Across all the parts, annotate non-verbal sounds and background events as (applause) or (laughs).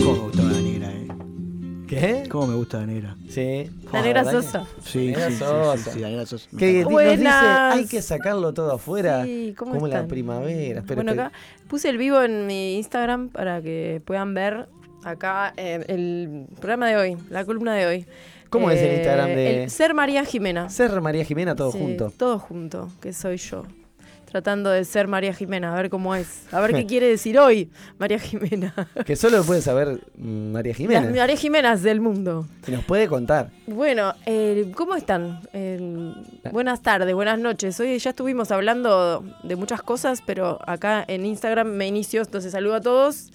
¿Cómo me gusta la negra, eh? ¿Qué? ¿Cómo me gusta la negra? Sí. La negra ¿verdad Sosa. Sí, sí, sí, Sosa. sí, la negra Sosa. Que nos dice, hay que sacarlo todo afuera. Sí, ¿cómo como la están? primavera. Espera, bueno, acá puse el vivo en mi Instagram para que puedan ver acá eh, el programa de hoy, la columna de hoy. ¿Cómo es el Eh, Instagram de- el Ser María Jimena. Ser María Jimena, todo Sí, junto. Todo junto, que soy yo. Tratando de ser María Jimena, a ver cómo es. A ver qué (laughs) quiere decir hoy María Jimena. (laughs) Que solo lo puede saber María Las Jimena. María Jimenas del mundo. Y nos puede contar. Bueno, eh, ¿cómo están? Eh, buenas tardes, buenas noches. Hoy ya estuvimos hablando de muchas cosas, pero acá en Instagram me inicio, entonces saludo a todos.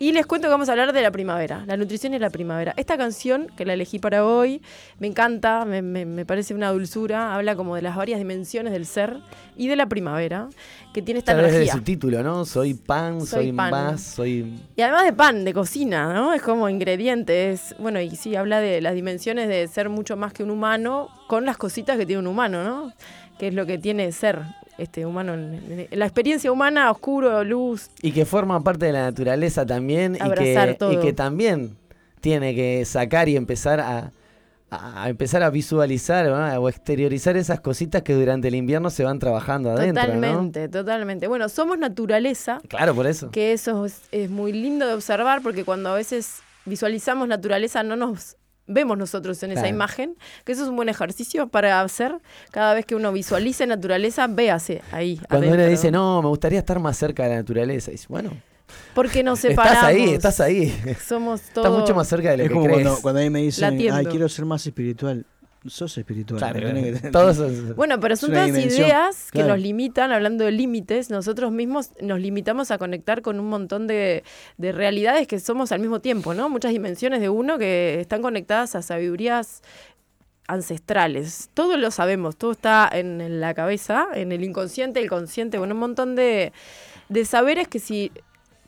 Y les cuento que vamos a hablar de la primavera, la nutrición y la primavera. Esta canción, que la elegí para hoy, me encanta, me, me- me parece una dulzura, habla como de las varias dimensiones del ser y de la primavera, que tiene esta energía. su título, ¿no? Soy pan, soy, Soy pan. más, soy. Y además de pan, de cocina, ¿no? Es como ingredientes. Bueno, y sí, habla de las dimensiones de ser mucho más que un humano con las cositas que tiene un humano, ¿no? Que es lo que tiene ser este humano. la experiencia humana, oscuro, luz. Y que forma parte de la naturaleza también. Y que, todo. y que también tiene que sacar y empezar a, a empezar a visualizar ¿no? o exteriorizar esas cositas que durante el invierno se van trabajando adentro. ¿no? totalmente, totalmente. Bueno, somos naturaleza, Claro, por eso. que eso es, es muy lindo de observar porque cuando a veces visualizamos naturaleza no nos vemos nosotros en esa imagen, que eso es un buen ejercicio para hacer. Cada vez que uno visualice naturaleza, véase ahí. Cuando uno dice, no, me gustaría estar más cerca de la naturaleza, dice, bueno, Porque nos (laughs) separamos. estás ahí, estás ahí. Somos todos. Estás mucho más cerca de lo Es que como crees. cuando, cuando a mí me dicen, ay, quiero ser más espiritual. Sos espiritual. Claro, que- (laughs) todos (laughs) Bueno, pero son todas dimensión, ideas que claro. nos limitan, hablando de límites, nosotros mismos nos limitamos a conectar con un montón de, de realidades que somos al mismo tiempo, ¿no? Muchas dimensiones de uno que están conectadas a sabidurías ancestrales. Todo lo sabemos, todo está en, en la cabeza, en el inconsciente, el consciente, bueno, un montón de, de saberes que si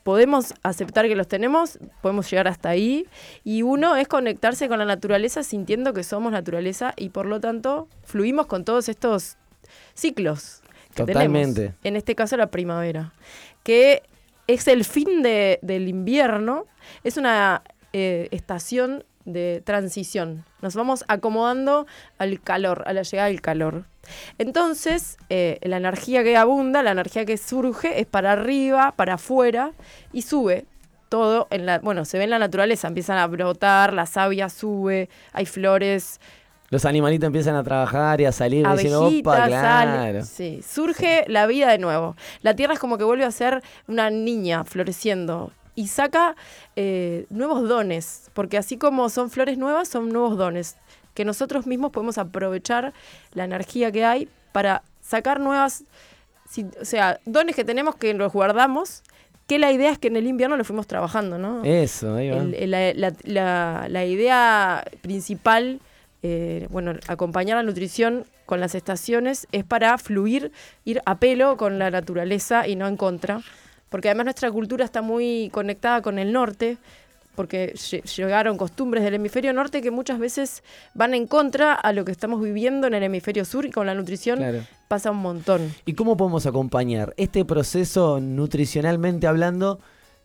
podemos aceptar que los tenemos, podemos llegar hasta ahí. Y uno es conectarse con la naturaleza sintiendo que somos naturaleza y por lo tanto fluimos con todos estos ciclos. Que Totalmente. Tenemos. En este caso la primavera, que es el fin de- del invierno, es una eh, estación de transición. Nos vamos acomodando al calor, a la llegada del calor. Entonces, eh, la energía que abunda, la energía que surge, es para arriba, para afuera y sube todo en la. Bueno, se ve en la naturaleza, empiezan a brotar, la savia sube, hay flores, Los animalitos empiezan a trabajar y a salir diciendo, opa, claro. Sí, surge la vida de nuevo. La tierra es como que vuelve a ser una niña floreciendo y saca eh, nuevos dones, porque así como son flores nuevas, son nuevos dones que nosotros mismos podemos aprovechar la energía que hay para sacar nuevas, si- o sea, dones que tenemos que los guardamos, que la idea es que en el invierno lo fuimos trabajando, ¿no? Eso, ahí va. El- el- la, la- la- la idea principal, eh, bueno, acompañar la nutrición con las estaciones es para fluir, ir a pelo con la naturaleza y no en contra. Porque además nuestra cultura está muy conectada con el norte, porque lle- llegaron costumbres del hemisferio norte que muchas veces van en contra a lo que estamos viviendo en el hemisferio sur y con la nutrición Claro. pasa un montón. ¿Y cómo podemos acompañar este proceso nutricionalmente hablando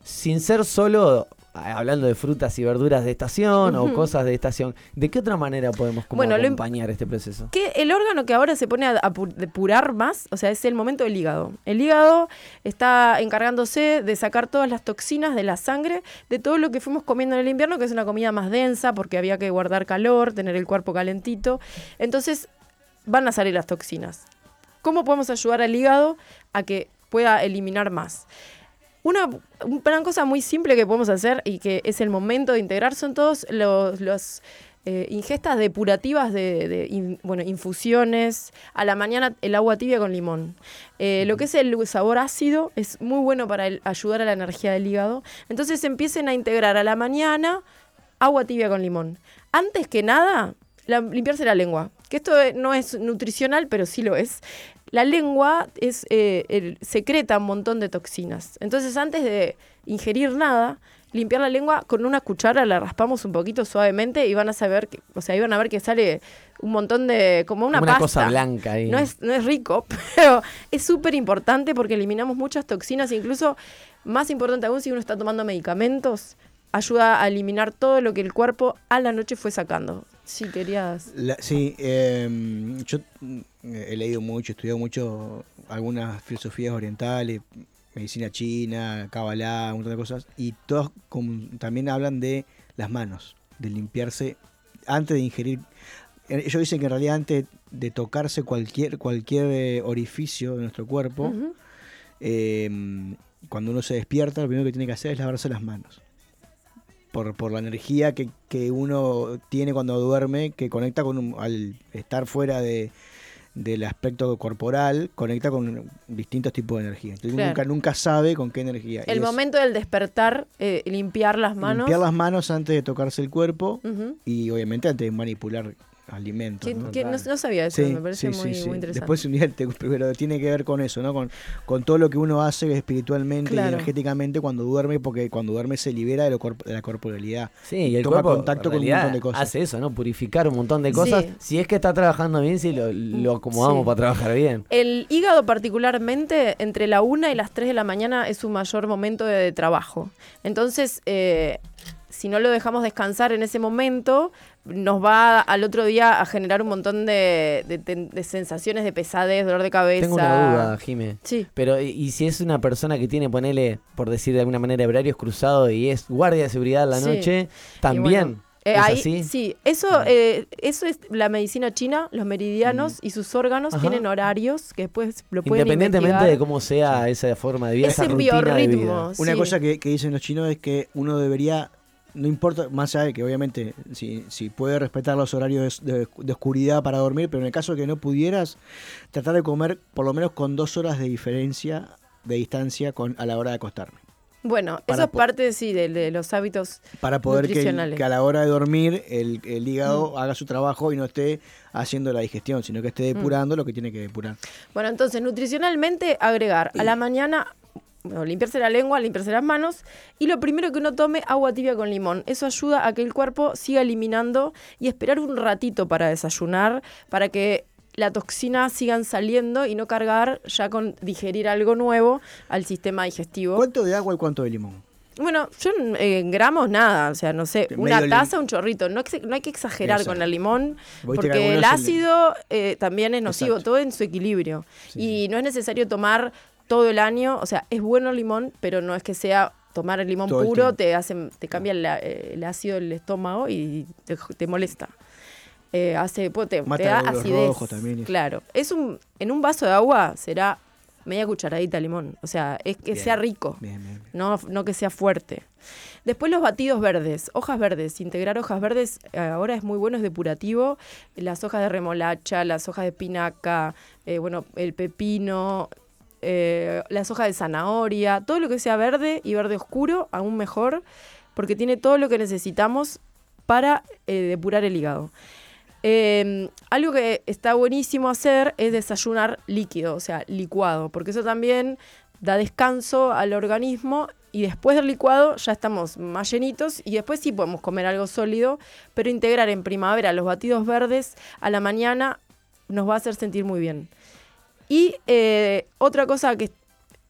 sin ser solo hablando de frutas y verduras de estación o cosas de estación? ¿De qué otra manera podemos como Bueno, acompañar este proceso? que el órgano que ahora se pone a, a pu- depurar más, o sea, es el momento del hígado. El hígado está encargándose de sacar todas las toxinas de la sangre, de todo lo que fuimos comiendo en el invierno, que es una comida más densa, porque había que guardar calor, tener el cuerpo calentito. Entonces, van a salir las toxinas. ¿Cómo podemos ayudar al hígado a que pueda eliminar más? Una, una cosa muy simple que podemos hacer y que es el momento de integrar son todos los, los, eh, ingestas depurativas de, de in- bueno, infusiones. A la mañana el agua tibia con limón. Eh, lo que es el sabor ácido es muy bueno para el- ayudar a la energía del hígado. Entonces empiecen a integrar a la mañana agua tibia con limón. Antes que nada, la- limpiarse la lengua. Que esto no es nutricional, pero sí lo es. La lengua es, eh, el- secreta un montón de toxinas. Entonces, antes de ingerir nada, limpiar la lengua con una cuchara, la raspamos un poquito suavemente y van a saber, que, o sea, iban a ver que sale un montón de, como una Como una pasta. cosa blanca ahí. No es, no es rico, (laughs) pero es súper importante porque eliminamos muchas toxinas, incluso más importante aún si uno está tomando medicamentos, ayuda a eliminar todo lo que el cuerpo a la noche fue sacando. Si querías. La- sí, eh, yo he leído mucho, he estudiado mucho algunas filosofías orientales, medicina china, Kabbalah, un montón de cosas, y todos como- también hablan de las manos, de limpiarse antes de ingerir. eh, Ellos dicen que en realidad antes de tocarse cualquier, cualquier eh, orificio de nuestro cuerpo, eh, cuando uno se despierta, lo primero que tiene que hacer es lavarse las manos. Por, por la energía que, que uno tiene cuando duerme, que conecta con un- al estar fuera de, del aspecto corporal, conecta con distintos tipos de energía. Entonces Claro. nunca, nunca sabe con qué energía. El es momento del despertar, eh, limpiar las manos. Limpiar las manos antes de tocarse el cuerpo y obviamente antes de manipular alimentos. ¿no? que no, no sabía eso, me parece muy, muy interesante. Después un día te- pero tiene que ver con eso, ¿no? Con, con todo lo que uno hace espiritualmente Claro. y energéticamente cuando duerme, porque cuando duerme se libera de, lo corp- de la corporalidad. Sí, y el Toma cuerpo contacto con un montón de cosas. hace eso, ¿no? Purificar un montón de cosas. Sí. Si es que está trabajando bien, si lo, lo acomodamos Sí. para trabajar bien. El hígado particularmente, entre la 1 y las 3 de la mañana es su mayor momento de, de trabajo. Entonces, eh, si no lo dejamos descansar en ese momento, nos va al otro día a generar un montón de, de- de- de sensaciones de pesadez, dolor de cabeza. Tengo una duda, Jime. Sí. Pero, ¿y- ¿y si es una persona que tiene, ponele, por decir de alguna manera, horarios cruzados y es guardia de seguridad a la Sí. noche, también? eh, ¿Es ahí- así? Sí, eso, eh, eso es la medicina china, los meridianos y sus órganos Ajá. tienen horarios que después lo pueden Independientemente investigar. de cómo sea esa forma de vida, Ese esa rutina de biorritmo. vida. Una Sí. cosa que, que dicen los chinos es que uno debería, no importa, más allá de que obviamente si, si puede respetar los horarios de, de- de oscuridad para dormir, pero en el caso de que no pudieras, tratar de comer por lo menos con dos horas de diferencia de distancia con, a la hora de acostarme. Bueno, eso es parte, sí, de, de los hábitos Para poder que, el- nutricionales. que a la hora de dormir el, el hígado haga su trabajo y no esté haciendo la digestión, sino que esté depurando lo que tiene que depurar. Bueno, entonces, nutricionalmente, agregar a la mañana, bueno, limpiarse la lengua, limpiarse las manos, y lo primero que uno tome, agua tibia con limón. Eso ayuda a que el cuerpo siga eliminando y esperar un ratito para desayunar, para que la toxina sigan saliendo y no cargar ya con digerir algo nuevo al sistema digestivo. ¿Cuánto de agua y cuánto de limón? Bueno, yo en en gramos nada, o sea, no sé, Medio una taza, un chorrito. No, hay que exagerar Exacto. con el limón, porque el ácido eh, también es nocivo, Exacto. todo en su equilibrio. Sí, y no es necesario tomar todo el año, o sea, es bueno el limón, pero no es que sea tomar el limón Todo puro, te hace, te cambia eh, el ácido del estómago y te, te molesta. Eh, hace, pues, te, Mata te da acidez. rojos también. Claro. Es un, en un vaso de agua será media cucharadita de limón. O sea, es que Bien. sea rico. Bien, bien. No, no que sea fuerte. Después los batidos verdes, hojas verdes. Integrar hojas verdes eh, ahora es muy bueno, es depurativo. Las hojas de remolacha, las hojas de espinaca, eh, bueno, el pepino, eh, las hojas de zanahoria, todo lo que sea verde y verde oscuro, aún mejor, porque tiene todo lo que necesitamos para eh, depurar el hígado. Eh, algo que está buenísimo hacer es desayunar líquido, o sea, licuado, porque eso también da descanso al organismo y después del licuado ya estamos más llenitos y después sí podemos comer algo sólido, pero integrar en primavera los batidos verdes a la mañana nos va a hacer sentir muy bien. Y eh, otra cosa que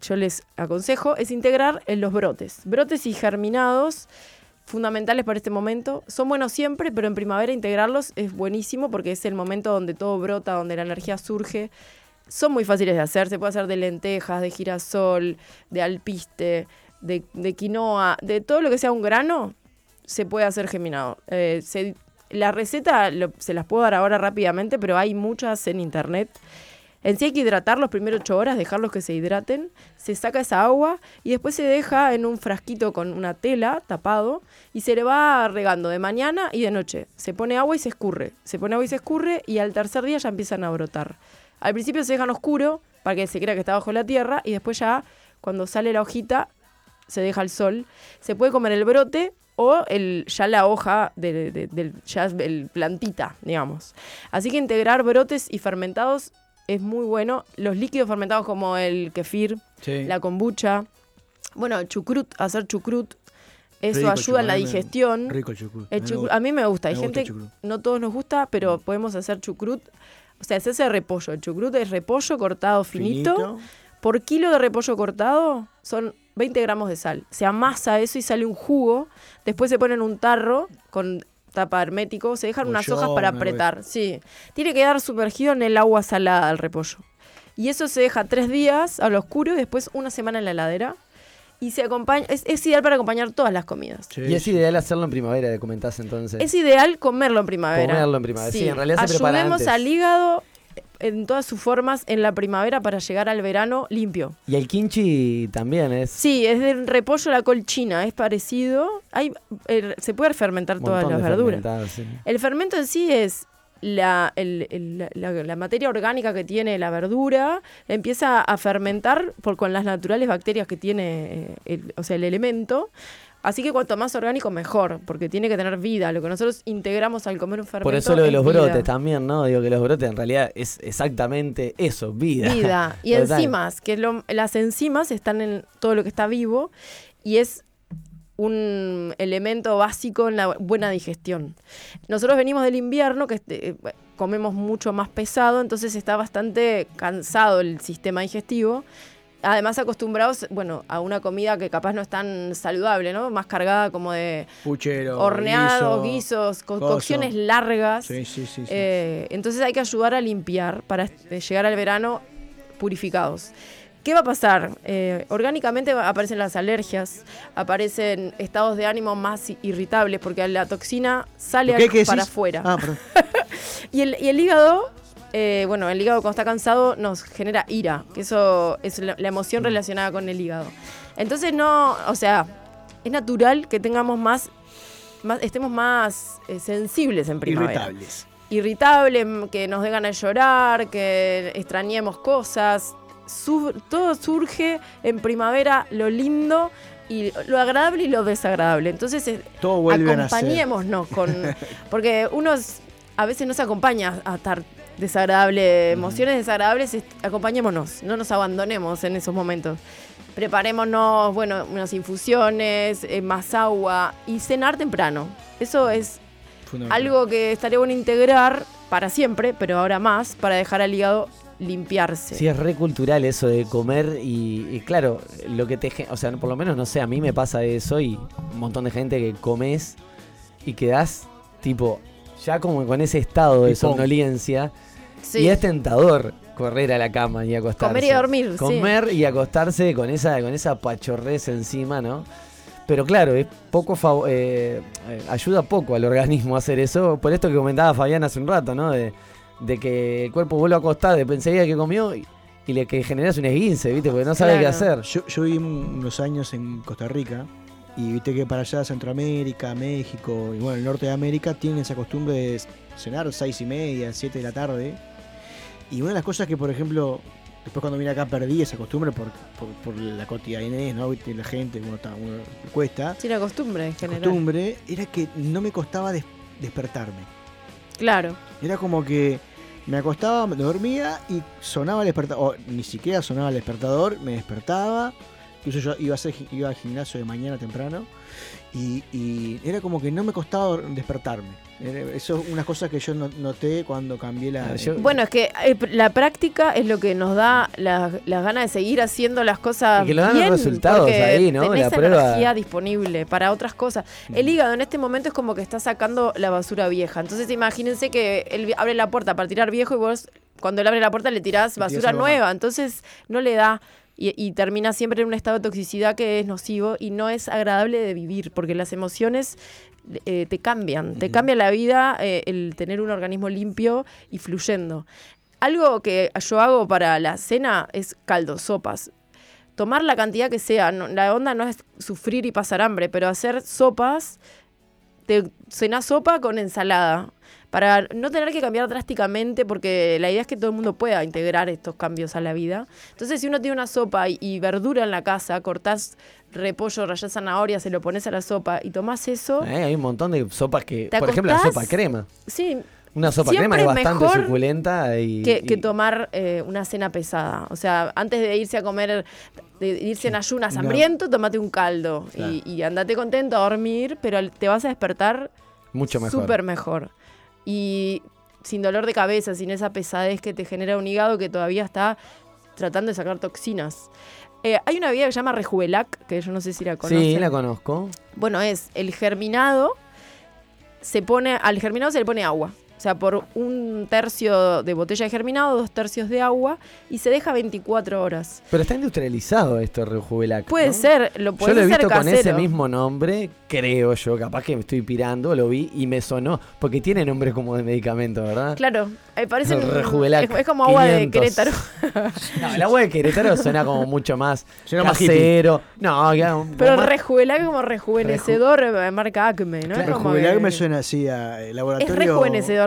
yo les aconsejo es integrar en los brotes. Brotes y germinados fundamentales para este momento. Son buenos siempre, pero en primavera integrarlos es buenísimo porque es el momento donde todo brota, donde la energía surge. Son muy fáciles de hacer, se puede hacer de lentejas, de girasol, de alpiste, de, quinoa, de todo lo que sea un grano, se puede hacer germinado. Eh, la receta se las puedo dar ahora rápidamente, pero hay muchas en internet. En sí hay que hidratar los primeros ocho horas, dejarlos que se hidraten, se saca esa agua y después se deja en un frasquito con una tela tapado y se le va regando de mañana y de noche. Se pone agua y se escurre, se pone agua y se escurre y al tercer día ya empiezan a brotar. Al principio se dejan oscuro para que se crea que está bajo la tierra y después ya cuando sale la hojita se deja al sol. Se puede comer el brote o el, ya la hoja de- de- del ya el plantita, digamos. Así que integrar brotes y fermentados es muy bueno. Los líquidos fermentados como el kefir, Sí. la kombucha, bueno, chucrut, hacer chucrut, eso Rico ayuda en la chucrut, a mí me- digestión. Rico el chucrut. El A mí me chucrut- gusta. a mí me gusta, hay me gente, no todos nos gusta, pero podemos hacer chucrut. O sea, es ese repollo. El chucrut es repollo cortado finito. Finito. Por kilo de repollo cortado son 20 gramos de sal. Se amasa eso y sale un jugo. Después se pone en un tarro con tapa hermético. Se dejan unas hojas para apretar. Sí. Tiene que quedar sumergido en el agua salada al repollo. Y eso se deja tres días a lo oscuro y después una semana en la heladera. Y se acompaña, es, es ideal para acompañar todas las comidas. Sí, Y es ideal hacerlo en primavera, comentás entonces. Es ideal comerlo en primavera. Comerlo en primavera. Sí, en realidad se prepara Ayudemos antes. al hígado en todas sus formas en la primavera para llegar al verano limpio. Y el kimchi también es Sí, es del repollo a la colchina, es parecido. Hay, eh, se puede fermentar todas las verduras. sí. El fermento en sí es la, el- el- la- la materia orgánica que tiene la verdura, empieza a fermentar por, con las naturales bacterias que tiene eh, el, o sea, el elemento. Así que cuanto más orgánico, mejor, porque tiene que tener vida. Lo que nosotros integramos al comer un fermento. Por eso lo de los vida. brotes también, ¿no? Digo que los brotes en realidad es exactamente eso, vida. Vida. (laughs) Y Total. enzimas, que lo- las enzimas están en todo lo que está vivo y es un elemento básico en la buena digestión. Nosotros venimos del invierno, que eh, comemos mucho más pesado, entonces está bastante cansado el sistema digestivo. Además acostumbrados, bueno, a una comida que capaz no es tan saludable, ¿no? Más cargada como de Puchero. horneados, guiso, guisos, co- coso. cocciones largas. Sí, sí, sí. Eh, entonces hay que ayudar a limpiar para eh, llegar al verano purificados. ¿Qué va a pasar? Eh, orgánicamente aparecen las alergias, aparecen estados de ánimo más irritables porque la toxina sale ¿Lo qué, al- qué para afuera. Ah. (laughs) Y, el, y el hígado, eh, bueno, el hígado cuando está cansado nos genera ira, que eso es la, la emoción Mm. relacionada con el hígado. Entonces no, o sea, es natural que tengamos más, más estemos más eh, sensibles en primavera Irritables. irritable, m- que nos dé ganas de llorar, que extrañemos cosas. Todo surge en primavera, lo lindo y lo agradable y lo desagradable. Entonces, Todo a acompañémonos con. (laughs) Porque uno a veces no se acompaña a estar desagradable, emociones desagradables, acompañémonos, no nos abandonemos en esos momentos. Preparémonos, bueno, unas infusiones, eh, más agua y cenar temprano. Eso es algo que estaría bueno integrar para siempre, pero ahora más, para dejar al hígado limpiarse. Sí, es re cultural eso de comer y, y claro, lo que te... O sea, por lo menos, no sé, a mí me pasa eso y un montón de gente que comes y quedás tipo ya como con ese estado de somnolencia Sí. y es tentador correr a la cama y acostarse. Comer y dormir, sí. Comer y acostarse con esa, con esa pachorrez encima, ¿no? Pero claro, es poco eh, eh, ayuda poco al organismo a hacer eso. Por esto que comentaba Fabián hace un rato, ¿no? De, de que el cuerpo vuelve a acostar, de enseguida que comió y, y le que generas un esguince, ¿viste? Porque no sabe qué hacer. Yo, yo viví unos años en Costa Rica y viste que para allá Centroamérica, México y bueno, el norte de América tienen esa costumbre de cenar seis y media, siete de la tarde. Y una de las cosas que, por ejemplo, después cuando vine acá perdí esa costumbre por, por, por la cotidianez, ¿no? La gente, uno, está, uno cuesta. Sí, la costumbre en general. Costumbre era que no me costaba des- despertarme. Claro. Era como que me acostaba, me dormía y sonaba el despertador. O ni siquiera sonaba el despertador, me despertaba. Incluso yo iba, a hacer, iba al gimnasio de mañana temprano. Y, y era como que no me costaba despertarme. Eso es una cosa que yo no- noté cuando cambié la. Ah, yo- Bueno, es que eh, la práctica es lo que nos da las ganas de seguir haciendo las cosas Y que lo dan los bien, resultados porque ahí, ¿no? tenés La prueba. energía disponible para otras cosas. El hígado en este momento es como que está sacando la basura vieja. Entonces imagínense que él abre la puerta para tirar viejo y vos cuando él abre la puerta le tirás basura nueva. Entonces no le da y, y termina siempre en un estado de toxicidad que es nocivo y no es agradable de vivir porque las emociones eh, te cambian, te cambia la vida eh, el tener un organismo limpio y fluyendo. Algo que yo hago para la cena es caldo, sopas. Tomar la cantidad que sea, no- la onda no es sufrir y pasar hambre, pero hacer sopas, te cenás sopa con ensalada, para no tener que cambiar drásticamente, porque la idea es que todo el mundo pueda integrar estos cambios a la vida. Entonces, si uno tiene una sopa y, y verdura en la casa, cortás repollo, rayás zanahoria, se lo pones a la sopa y tomás eso, Eh, hay un montón de sopas que. ¿Te Por ejemplo, la sopa crema. sí, Una sopa Siempre crema es bastante mejor suculenta y. que, tomar eh, una cena pesada. O sea, antes de irse a comer, de irse en ayunas No. hambriento, tomate un caldo Claro. y, y andate contento a dormir, pero te vas a despertar mucho mejor. súper mejor. Y sin dolor de cabeza, sin esa pesadez que te genera un hígado que todavía está tratando de sacar toxinas. Eh, hay una bebida que se llama Rejuelac, que yo no sé si la conocen. Sí, la conozco. Bueno, es el germinado, se pone, al germinado se le pone agua. O sea, por un tercio de botella de germinado, dos tercios de agua, y se deja 24 horas. Pero está industrializado esto, Rejuvelac. Puede ¿no? ser, lo Yo puedes lo he visto con ese mismo nombre, creo yo, capaz que me estoy pirando, lo vi y me sonó, porque tiene nombre como de medicamento, ¿verdad? Claro, eh, parece Rejuvelac, es, es como agua de 500. Querétaro. (laughs) No, el agua de Querétaro suena como mucho más Suena más casero. No, ya, un- Pero más- como rejuvenecedor, eh, marca Acme, ¿no? Claro, que- me suena así a eh, Es laboratorio.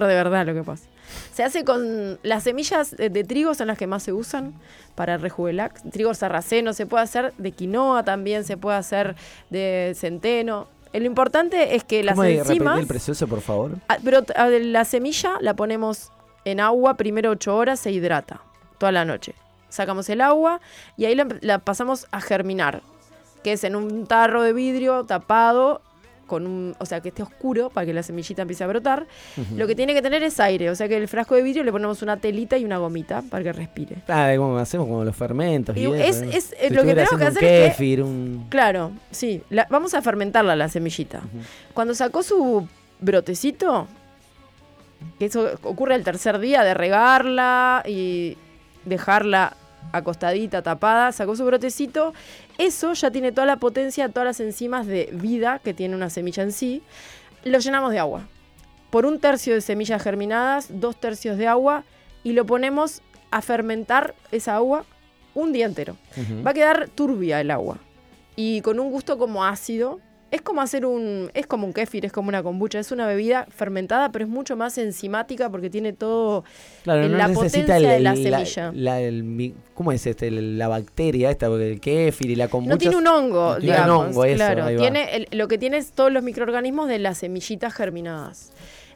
De verdad lo que pasa. Se hace con las semillas de, trigo son las que más se usan para el Rejuvelac. Trigo sarraceno se puede hacer de quinoa también, se puede hacer de centeno. Lo importante es que las ¿Cómo de- repetir enzimas... el proceso, por favor? Ah, Pero a la semilla la ponemos en agua primero 8 horas, se hidrata toda la noche. Sacamos el agua y ahí la, la pasamos a germinar, que es en un tarro de vidrio tapado, con un, o sea, que esté oscuro para que la semillita empiece a brotar. Lo que tiene que tener es aire, o sea que el frasco de vidrio le ponemos una telita y una gomita para que respire. Ah, como hacemos como los fermentos. Y, Y eso, es- es- eh, lo que tenemos que hacer un es que- un... Claro, sí. la- vamos a fermentarla la semillita. Cuando sacó su brotecito, que eso ocurre el tercer día de regarla y dejarla acostadita, tapada, sacó su brotecito, eso ya tiene toda la potencia, todas las enzimas de vida que tiene una semilla en sí. Lo llenamos de agua. Por un tercio de semillas germinadas, dos tercios de agua y lo ponemos a fermentar esa agua un día entero. Va a quedar turbia el agua y con un gusto como ácido. Es como hacer un. Es como un kéfir, es como una kombucha. Es una bebida fermentada, pero es mucho más enzimática porque tiene todo. Claro, en no la necesita potencia el- de la la- semilla. la- el ¿Cómo es este? La bacteria esta, porque el kéfir y la kombucha... No tiene un hongo, no tiene un digamos. hongo, eso, claro, tiene el- lo que tiene es todos los microorganismos de las semillitas germinadas.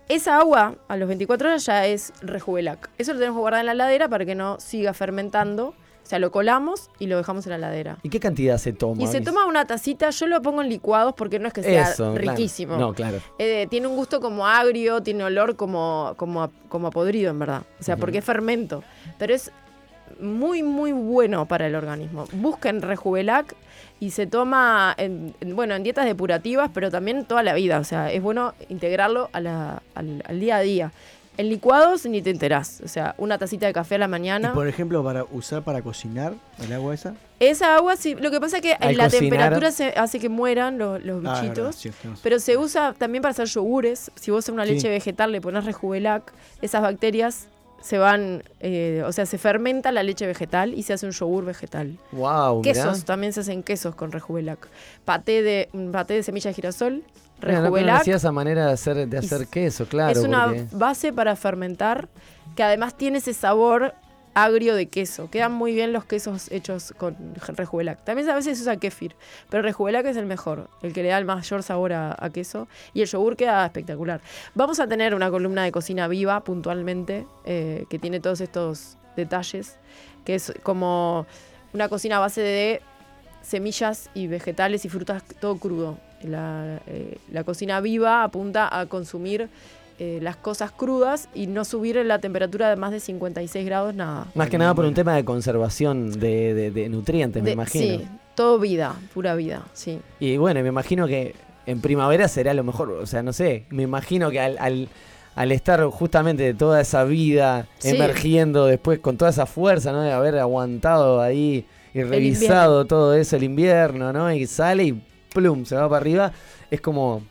Esa agua, a los 24 horas, ya es rejuvelac. Eso lo tenemos que guardar en la heladera para que no siga fermentando. O sea, lo colamos y lo dejamos en la heladera. ¿Y qué cantidad se toma? Y se toma una tacita, yo lo pongo en licuados porque no es que sea Eso, claro. riquísimo. No, claro. Eh, tiene un gusto como agrio, tiene olor como, como, a, como a podrido, en verdad. O sea, porque es fermento. Pero es muy, muy bueno para el organismo. Busquen Rejuvelac y se toma, en, en- bueno, en dietas depurativas, pero también toda la vida. O sea, es bueno integrarlo a la- al, al día a día. En licuados ni te enterás. O sea, una tacita de café a la Y mañana. por ejemplo, para usar para cocinar el agua esa. Esa agua, sí. Lo que pasa es que en la cocinar- temperatura se hace que mueran los, los Ah, verdad, bichitos. Pero se usa también para hacer yogures. Si vos a una Sí. leche vegetal le pones rejuvelac, esas bacterias se van, eh, o sea, se fermenta la leche vegetal y se hace un yogur vegetal. Wow, quesos, también se hacen quesos con rejuvelac. Paté de, un paté de semilla de girasol, No, no rejuvelac. conocía esa manera de hacer, de hacer queso, claro. es una porque- base para fermentar que además tiene ese sabor agrio de queso. Quedan muy bien los quesos hechos con rejuvelac. También a veces se usa kéfir, pero rejuvelac es el mejor, el que le da el mayor sabor a, a queso. Y el yogur queda espectacular. Vamos a tener una columna de cocina viva puntualmente, eh, que tiene todos estos detalles, que es como una cocina a base de semillas y vegetales y frutas, todo crudo. La, eh, la cocina viva apunta a consumir eh, las cosas crudas y no subir la temperatura de más de 56 grados, nada. Más que nada por un tema de conservación de, de- de nutrientes, me imagino. Sí, todo vida, pura vida, sí. Y bueno, me imagino que en primavera será lo mejor. O sea, no sé, me imagino que al, al, al estar justamente toda esa vida Sí. emergiendo después con toda esa fuerza, ¿no? De haber aguantado ahí y revisado todo eso el invierno, ¿no? Y sale y plum, se va para arriba. Es como,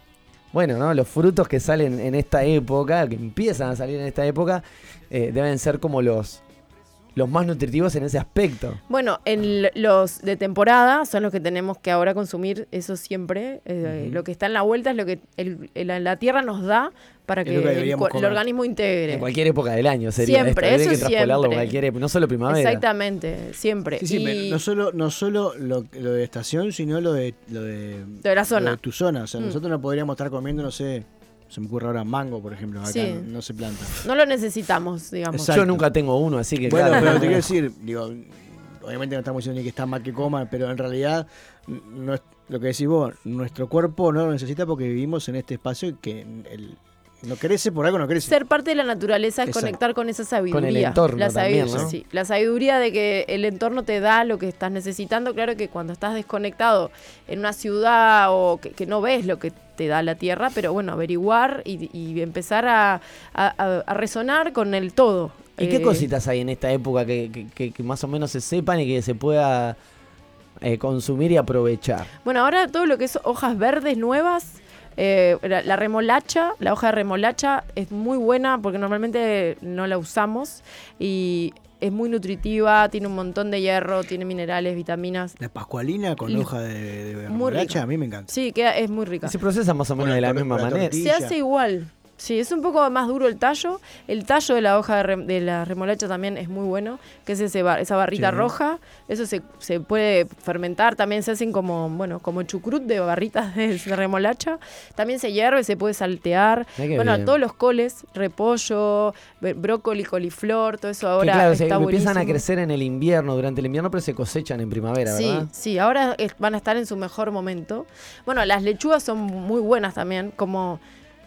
bueno, ¿no? Los frutos que salen en esta época, que empiezan a salir en esta época, eh, deben ser como los, los más nutritivos en ese aspecto. Bueno, en los de temporada son los que tenemos que ahora consumir, eso siempre. eh. Lo que está en la vuelta es lo que el- el- la tierra nos da para que el, organismo integre. En cualquier época del año sería Siempre, esto. Eso que siempre. cualquier época, no solo primavera. Exactamente, siempre. Sí, sí, Y- pero no solo, no solo lo, lo de estación, sino lo de, lo de, De la zona. lo de tu zona. O sea, Mm. nosotros no podríamos estar comiendo, no sé, se me ocurre ahora mango, por ejemplo, acá Sí. no, no se planta. No lo necesitamos, digamos. Exacto. Yo nunca tengo uno, así que Bueno, claro. pero te quiero (laughs) decir, digo, obviamente no estamos diciendo ni que está mal que coma, pero en realidad no es- lo que decís vos, nuestro cuerpo no lo necesita porque vivimos en este espacio que el, No crece por algo, no crece. Ser parte de la naturaleza es Exacto. conectar con esa sabiduría. Con el entorno la, también, sabiduría- ¿no? sí, la sabiduría de que el entorno te da lo que estás necesitando. Claro que cuando estás desconectado en una ciudad o que, que no ves lo que te da la tierra, pero bueno, averiguar y, y empezar a, a- a- a resonar con el todo. ¿Y qué Eh, cositas hay en esta época que, que- que- que más o menos se sepan y que se pueda eh, consumir y aprovechar? Bueno, ahora todo lo que es hojas verdes nuevas, eh, la, la remolacha, la hoja de remolacha es muy buena porque normalmente no la usamos y es muy nutritiva, tiene un montón de hierro, tiene minerales, vitaminas. La pascualina con hoja de, de Muy remolacha, rica. a mí me encanta. Sí, queda, es muy rica. Se procesa más o menos de la la- misma la manera. tortilla. Se hace igual. Sí, es un poco más duro el tallo. El tallo de la hoja de, rem- de la remolacha también es muy bueno, que es ese bar- esa barrita Sí. roja. Eso se, se puede fermentar, también se hacen como, bueno, como chucrut de barritas de, de remolacha. También se hierve, se puede saltear. Bueno, bien. todos los coles, repollo, brócoli, coliflor, todo eso Que ahora claro, está empiezan a buenísimo. crecer en el invierno, durante el invierno, pero se cosechan en primavera, Sí, ¿verdad? sí, ahora es- van a estar en su mejor momento. Bueno, las lechugas son muy buenas también, como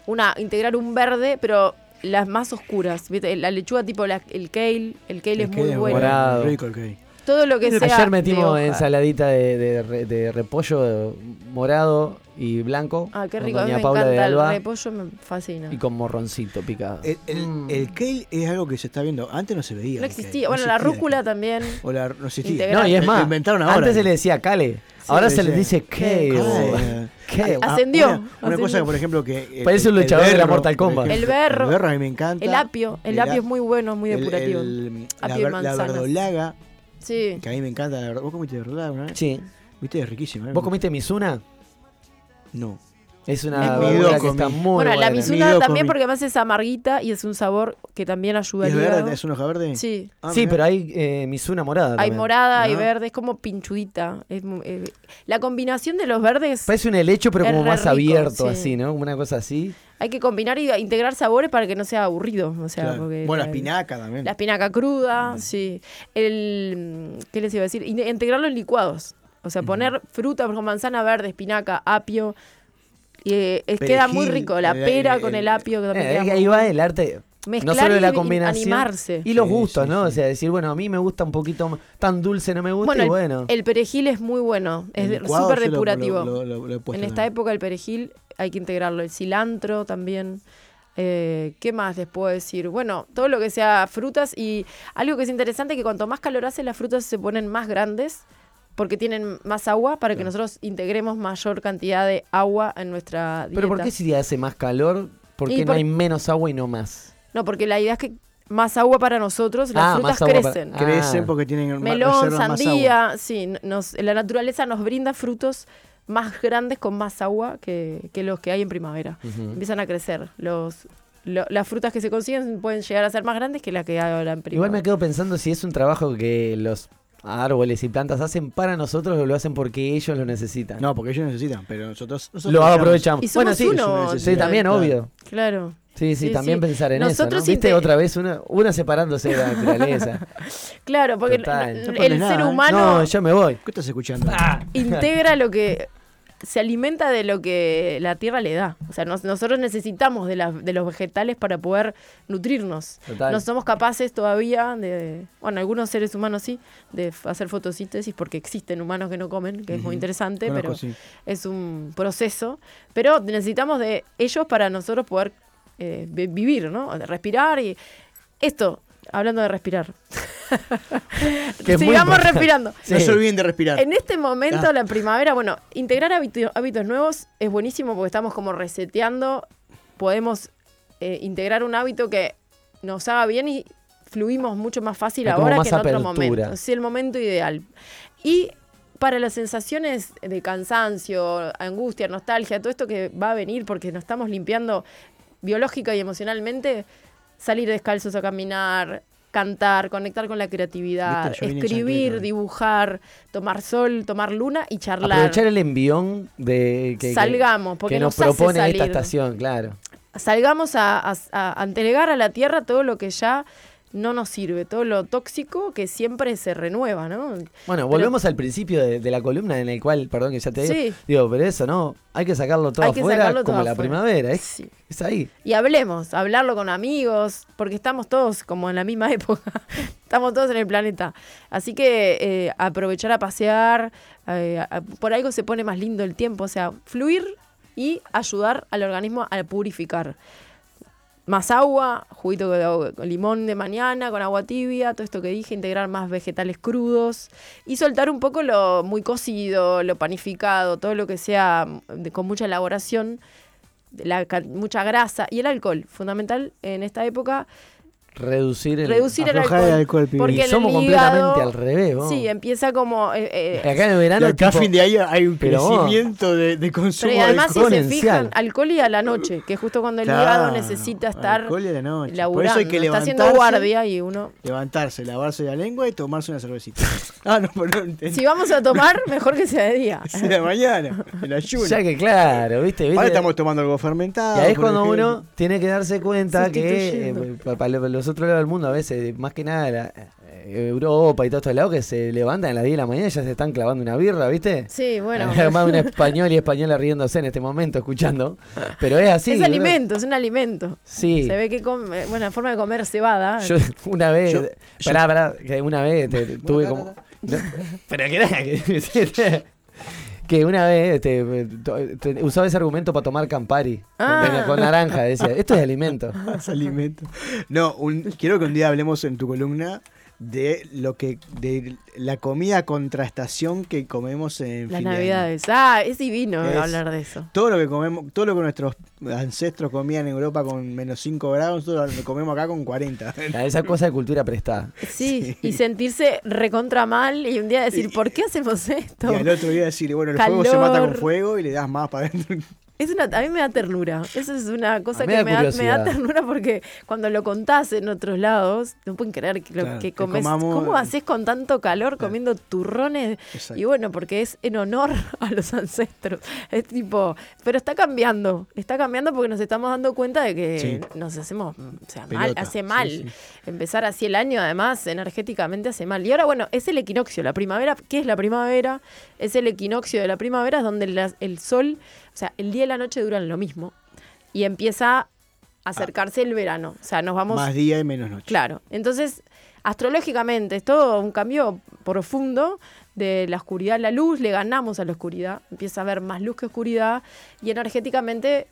una integrar un verde, pero las más oscuras. ¿viste? La lechuga tipo la- el kale, el kale es El muy bueno. Morado. Rico el que Todo lo que sea Ayer de metimos hoja. ensaladita de, de de repollo morado y blanco. Ah, qué con rico, a mí Doña me Paula de el Alba repollo, me fascina. y con morroncito picado. El, el, Mm. el kale es algo que se está viendo. Antes no se veía. No kale, existía. Bueno, la existía rúcula kale. también. O la, no existía. Integral. No, y es más, inventaron ahora. antes se le decía Cale, ahora se le dice Kale. Kale. Kale. Kale. Ah, Ascendió, Una, una ascendió. cosa que, por ejemplo, que. el- Parece un el luchador de la Mortal Kombat. El berro. El berro a mí me encanta. El apio. El El apio es muy bueno, muy el- depurativo. el- la, Apio la manzanas. verdolaga, Sí. que a mí me encanta. La verdad. ¿Vos comiste verdolaga una vez? Sí. Viste, es riquísima. ¿eh? ¿Vos comiste Mizuna? No. Es una que está muy bueno, la misuna también comí. porque además es amarguita y es un sabor que también ayuda ¿Es verde? ¿Es una hoja verde? Sí. Ah, sí, pero hay eh, Mizuna morada Hay también. morada, hay verde, es como pinchudita. Es eh, la combinación de los verdes Parece un helecho, pero como más rico, abierto, sí. así, ¿no? Una cosa así. hay que combinar y integrar sabores para que no sea aburrido. O sea, Claro. porque Bueno, la espinaca también. La espinaca cruda, sí. El, ¿Qué les iba a decir? In- Integrarlo en licuados. O sea, poner fruta, por ejemplo, manzana verde, espinaca, apio. Y, eh, es- queda muy rico. La pera el- con el apio. Que también Eh, queda muy ahí va el arte. Mezclar no solo la combinación. animarse. Y los Sí, gustos, sí, ¿no? sí. O sea, decir, bueno, a mí me gusta un poquito tan dulce, no me gusta, Bueno, y bueno. el perejil es muy bueno. Es súper depurativo. lo- lo- lo he puesto En esta también. época el perejil hay que integrarlo. El cilantro también. Eh, ¿Qué más les puedo decir? Bueno, todo lo que sea frutas y algo que es interesante que cuanto más calor hace las frutas se ponen más grandes porque tienen más agua para que Claro. nosotros integremos mayor cantidad de agua en nuestra dieta. pero ¿por qué si hace más calor? ¿Por Y qué no por- hay menos agua y no más? No, porque la idea es que más agua para nosotros, las Ah, frutas más agua para- crecen. Ah. Crecen porque tienen Melón, reservan más agua. sandía, sí, nos, la naturaleza nos brinda frutos más grandes con más agua que, que los que hay en primavera. Empiezan a crecer. Los, lo- las frutas que se consiguen pueden llegar a ser más grandes que las que hay ahora en primavera. Igual me quedo pensando si es un trabajo que los árboles y plantas hacen para nosotros o lo hacen porque ellos lo necesitan. No, porque ellos necesitan, pero nosotros, nosotros lo aprovechamos. Y somos bueno, sí, uno. sí, sí, también, Claro. obvio. Claro. Sí, sí, Sí, también sí. pensar en eso. Nosotros ¿no? ¿Viste otra vez una, una separándose de la naturaleza? (laughs) Claro, porque Total. el ser nada, humano no, yo me voy. ¿Qué estás escuchando? integra lo que se alimenta de lo que la tierra le da. O sea, nos- nosotros necesitamos de, la- de los vegetales para poder nutrirnos. Total. No somos capaces todavía de, bueno, algunos seres humanos sí, de hacer fotosíntesis porque existen humanos que no comen, que es muy interesante, pero sí. es un proceso. Pero necesitamos de ellos para nosotros poder eh, vi- vivir, ¿no? Respirar y esto, hablando de respirar. (laughs) Sigamos respirando. No se olviden de respirar. En este momento, Ah. la primavera, bueno, integrar hábito- hábitos nuevos es buenísimo porque estamos como reseteando. Podemos eh, integrar un hábito que nos haga bien y fluimos mucho más fácil ahora más que en otro momento. Es el momento ideal. Y para las sensaciones de cansancio, angustia, nostalgia, todo esto que va a venir porque nos estamos limpiando biológica y emocionalmente, salir descalzos a caminar, cantar, conectar con la creatividad, escribir, dibujar, tomar sol, tomar luna y charlar. Aprovechar el envión de que, Salgamos, porque que nos, nos hace propone esta estación, claro. Salgamos a, a- a- a entregar a la tierra todo lo que ya no nos sirve. Todo lo tóxico que siempre se renueva, ¿no? Bueno, volvemos al principio de, de la columna en el cual, perdón que ya te digo, Sí. digo, pero eso, ¿no? Hay que sacarlo todo que afuera sacarlo todo como la afuera. primavera, es, Sí. es ahí. Y hablemos, hablarlo con amigos, porque estamos todos como en la misma (laughs) época. estamos todos en el planeta. Así que eh, aprovechar a pasear, eh, a- por algo se pone más lindo el tiempo, o sea, fluir y ayudar al organismo a purificar. Más agua, juguito con limón de mañana, con agua tibia, todo esto que dije, integrar más vegetales crudos y soltar un poco lo muy cocido, lo panificado, todo lo que sea de- con mucha elaboración, la, mucha grasa y el alcohol. Fundamental en esta época, Reducir el... reducir el alcohol. el alcohol, pibe. porque Y en el somos hígado- completamente al revés, vos. Sí, empieza como... eh, eh, Acá en el Y verano... acá a tipo, fin de año hay un crecimiento de, de consumo pero y además, de si se exponencial. fijan, alcohol y a la noche, que es justo cuando el Claro, hígado necesita estar alcohol y a la noche. Por eso hay que está haciendo levantarse, guardia y uno... levantarse, lavarse la lengua y tomarse una cervecita. (laughs) ah, no, pero no entendí. Si vamos a tomar, mejor que sea de día. (laughs) Es de la mañana, el ayuno. Ya que claro, ¿viste? ¿Viste? Ahora estamos tomando algo fermentado. Y ahí es cuando ejemplo. uno tiene que darse cuenta que eh, pa- para los otros lados del mundo, a veces, más que nada la- eh, Europa y todos estos lados, que se levantan a las 10 de la mañana y ya se están clavando una birra, ¿viste? Sí, bueno. Además, un (laughs) español y española riéndose en este momento, escuchando. Pero es así. es alimento, es un alimento. Sí. Se ve que come, bueno, la forma de comer cebada. Yo una vez, Yo- yo- pará, pará, que una vez te- te- tuve como... No, pero que que... (laughs) (laughs) que una vez te- te- te- usaba ese argumento para tomar Campari Ah. con, con naranja. Decía, esto es alimento. (laughs) Más alimento. No, un- quiero que un día hablemos en tu columna de lo que de la comida contrastación que comemos en Las fin de año. navidades. Ah, es divino Es- hablar de eso. Todo lo que comemos, todo lo que nuestros ancestros comían en Europa con menos 5 grados, nosotros lo comemos acá con 40. (laughs) Esa cosa de cultura prestada. Sí, y sentirse recontra mal y un día decir, ¿por qué hacemos esto? Y al otro día decir, bueno, el fuego se mata con Calor. fuego y le das más para adentro. Es una, a mí me da ternura. Eso es una cosa que me da me da, me da curiosidad. ternura porque cuando lo contás en otros lados, no pueden creer que lo Claro, que que comes. comamos- ¿Cómo haces con tanto calor comiendo turrones? Exacto. Y bueno, porque es en honor (laughs) a los ancestros. Es tipo, pero está cambiando. Está cambiando porque nos estamos dando cuenta de que Sí. nos hacemos, o sea, mal, hace sí, mal. sí. Empezar así el año, además, energéticamente hace mal. Y ahora, bueno, es el equinoccio, la primavera. ¿Qué es la primavera? Es el equinoccio de la primavera, es donde la- el sol, o sea, el día y la noche duran lo mismo. Y empieza a acercarse el verano. O sea, nos vamos. Más día y menos noche. Claro. Entonces, astrológicamente, es todo un cambio profundo de la oscuridad a la luz, le ganamos a la oscuridad, empieza a haber más luz que oscuridad y energéticamente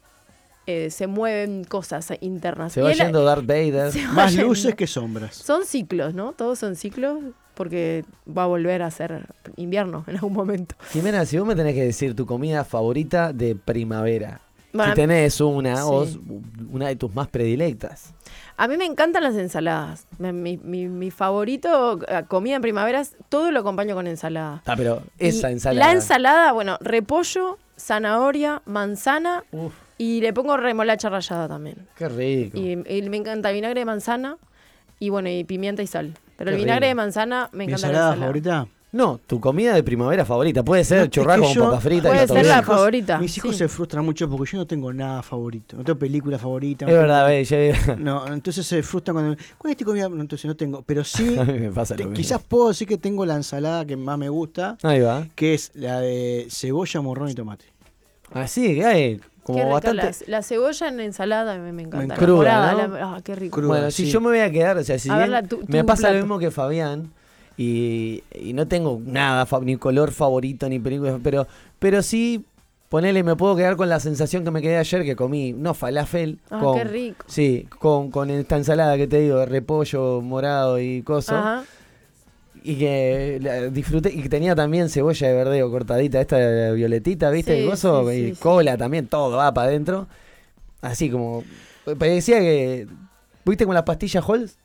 eh, se mueven cosas internas. Se va Y yendo Darth Vader. (laughs) Más yendo. luces que sombras. Son ciclos, ¿no? Todos son ciclos porque va a volver a ser invierno en algún momento. Jimena, si vos me tenés que decir tu comida favorita de primavera, Bueno, si tenés una, sí. o una de tus más predilectas. A mí me encantan las ensaladas. Mi, mi- mi favorito, eh, comida en primavera, es todo lo acompaño con ensalada. Ah, pero esa Y ensalada. La ensalada, bueno, repollo, zanahoria, manzana Uf, y le pongo remolacha rallada también. qué rico. Y, y me encanta vinagre de manzana y bueno, y pimienta y sal. Pero Qué el vinagre rico. de manzana me ¿Mi encanta la ensalada ensalada. favorita? No, tu comida de primavera favorita. Puede ser No, churrasco con papas fritas. y Puede todo ser la Mis hijos- favorita, Mis hijos sí. se frustran mucho porque yo no tengo nada favorito. No tengo película favorita. no Es tengo- verdad, ve, yo- (laughs) No, entonces se frustran cuando. ¿Cuál es tu comida? No, Entonces no tengo. Pero sí, (laughs) a mí me pasa lo te- mismo. quizás puedo decir que tengo la ensalada que más me gusta, Ahí va. que es la de cebolla, morrón y tomate. Así que Qué como rica bastante. la, la cebolla en ensalada me, me encanta. Cruda, morada, ¿no? la- ah, qué rico. Cruda, Bueno, si yo me voy a quedar, o sea, si bien ver, la- tu- me pasa lo mismo que Fabián y, y no tengo nada, ni color favorito, ni película, pero, pero sí, ponele, me puedo quedar con la sensación que me quedé ayer que comí, no falafel, Ah, con, qué rico. sí, con, con esta ensalada que te digo, de repollo morado y coso, Ajá. Y que la disfruté, y que tenía también cebolla de verdeo cortadita, esta violetita, ¿viste? Sí, el sí, y cola también, todo va para adentro, así como, parecía que, ¿viste con la pastilla Halls?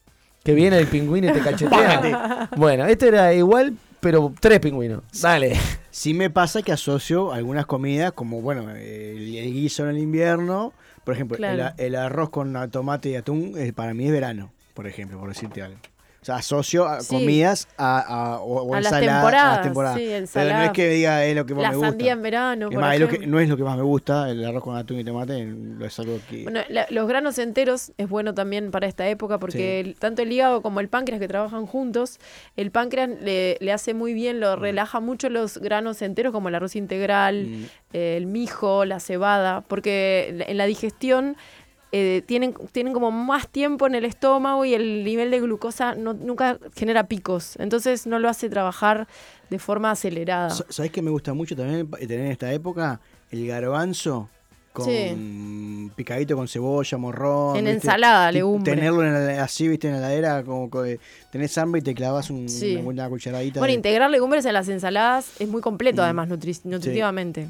Que viene el pingüino y te cachetea. (laughs) bueno, esto era igual, pero tres pingüinos. Dale. Sí me pasa que asocio algunas comidas como, bueno, el, el guiso en el invierno. Por ejemplo, el Claro. a- el, arroz con tomate y atún eh, para mí es verano, por ejemplo, por decirte algo. O sea, asocio a Sí. comidas a, a- o, o A las ensalada- temporadas, a las temporadas. sí, Pero no ensalada. es que diga es lo que más La me gusta. sandía en verano, Es por más, es lo que- no es lo que más me gusta, el arroz con atún y tomate, lo es algo que... Bueno, la- los granos enteros es bueno también para esta época porque Sí. el- tanto el hígado como el páncreas que trabajan juntos, el páncreas le, le hace muy bien, lo relaja mucho los granos enteros como el arroz integral, Mm. eh, el mijo, la cebada, porque la- en la digestión eh, tienen, tienen como más tiempo en el estómago y el nivel de glucosa no, nunca genera picos, entonces no lo hace trabajar de forma acelerada. Sa- ¿Sabés que me gusta mucho también tener en esta época? El garbanzo con Sí. picadito con cebolla, morrón. En ¿viste? ensalada, Y legumbre. Tenerlo en la- así, viste, en la heladera, como que tenés hambre y te clavas un- Sí. una buena cucharadita. Bueno, de- integrar legumbres en las ensaladas es muy completo, Mm. además, nutri- nutritivamente.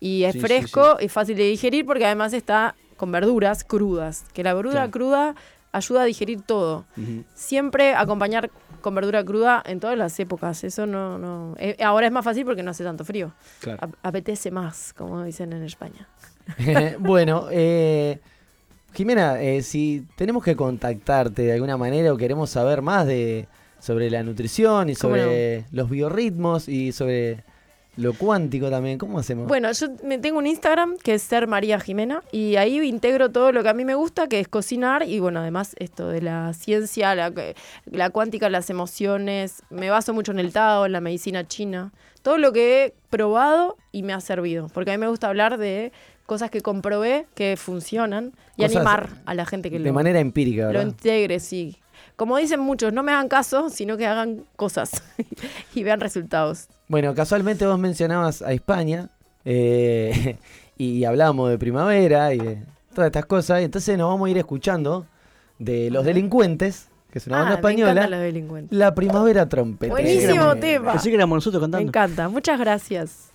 Y es fresco, es fácil de digerir porque además está con verduras crudas. Que la verdura Claro. cruda ayuda a digerir todo. Siempre acompañar con verdura cruda en todas las épocas. Eso no. no eh, ahora es más fácil porque no hace tanto frío. Claro. Apetece más, como dicen en España. (laughs) bueno, eh, Jimena, eh, si tenemos que contactarte de alguna manera o queremos saber más de sobre la nutrición y ¿Cómo sobre los biorritmos y sobre lo cuántico también, ¿cómo hacemos? Bueno, yo me tengo un Instagram que es Ser María Jimena y ahí integro todo lo que a mí me gusta, que es cocinar y bueno, además esto de la ciencia, la, la cuántica, las emociones, me baso mucho en el Tao, en la medicina china, todo lo que he probado y me ha servido, porque a mí me gusta hablar de cosas que comprobé que funcionan y Cosas animar a la gente que de lo, manera empírica, lo ¿verdad? integre, sí. Como dicen muchos, no me hagan caso, sino que hagan cosas (laughs) y vean resultados. Bueno, casualmente vos mencionabas a España eh, (laughs) y hablábamos de primavera y de todas estas cosas, y entonces nos vamos a ir escuchando de Los Delincuentes, que es una banda Ah, me española, los delincuentes. La Primavera Trompetera. Buenísimo tema. Pensé que éramos nosotros Me cantando. encanta. Muchas gracias.